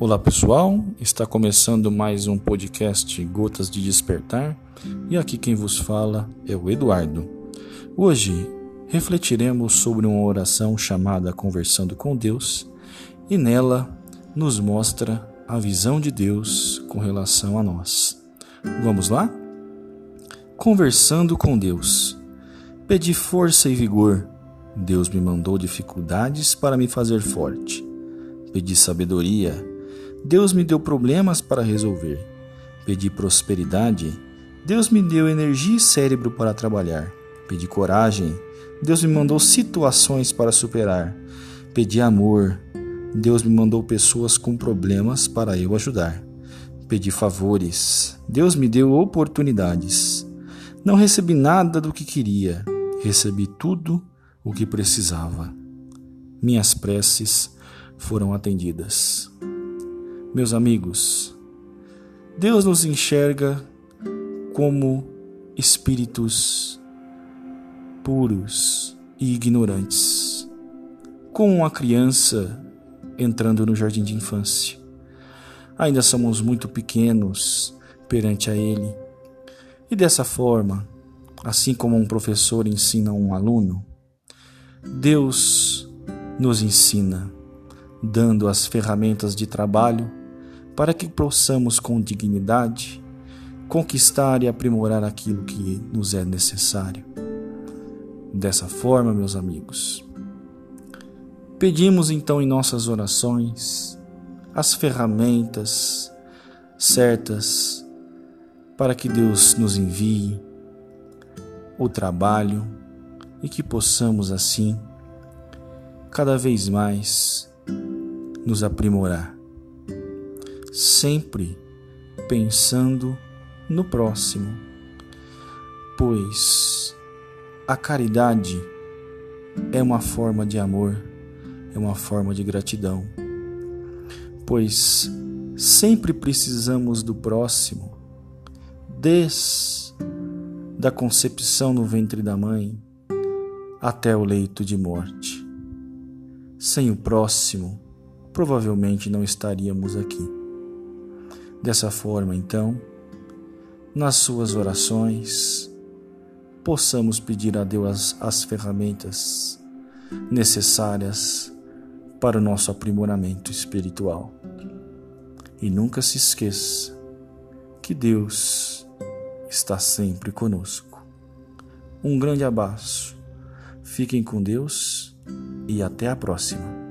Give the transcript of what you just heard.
Olá pessoal, está começando mais um podcast Gotas de Despertar e aqui quem vos fala é o Eduardo. Hoje refletiremos sobre uma oração chamada Conversando com Deus e nela nos mostra a visão de Deus com relação a nós. Vamos lá? Conversando com Deus. Pedi força e vigor. Deus me mandou dificuldades para me fazer forte. Pedi sabedoria Deus me deu problemas para resolver. Pedi prosperidade. Deus me deu energia e cérebro para trabalhar. Pedi coragem. Deus me mandou situações para superar. Pedi amor. Deus me mandou pessoas com problemas para eu ajudar. Pedi favores. Deus me deu oportunidades. Não recebi nada do que queria. Recebi tudo o que precisava. Minhas preces foram atendidas. Meus amigos, Deus nos enxerga como espíritos puros e ignorantes, como uma criança entrando no jardim de infância. Ainda somos muito pequenos perante a Ele. E dessa forma, assim como um professor ensina um aluno, Deus nos ensina, dando as ferramentas de trabalho para que possamos com dignidade conquistar e aprimorar aquilo que nos é necessário. Dessa forma, meus amigos, pedimos então em nossas orações as ferramentas certas para que Deus nos envie o trabalho e que possamos assim cada vez mais nos aprimorar sempre pensando no próximo, pois a caridade é uma forma de amor, é uma forma de gratidão, pois sempre precisamos do próximo, desde da concepção no ventre da mãe até o leito de morte. Sem o próximo, provavelmente não estaríamos aqui. Dessa forma, então, nas suas orações, possamos pedir a Deus as, as ferramentas necessárias para o nosso aprimoramento espiritual. E nunca se esqueça que Deus está sempre conosco. Um grande abraço, fiquem com Deus e até a próxima.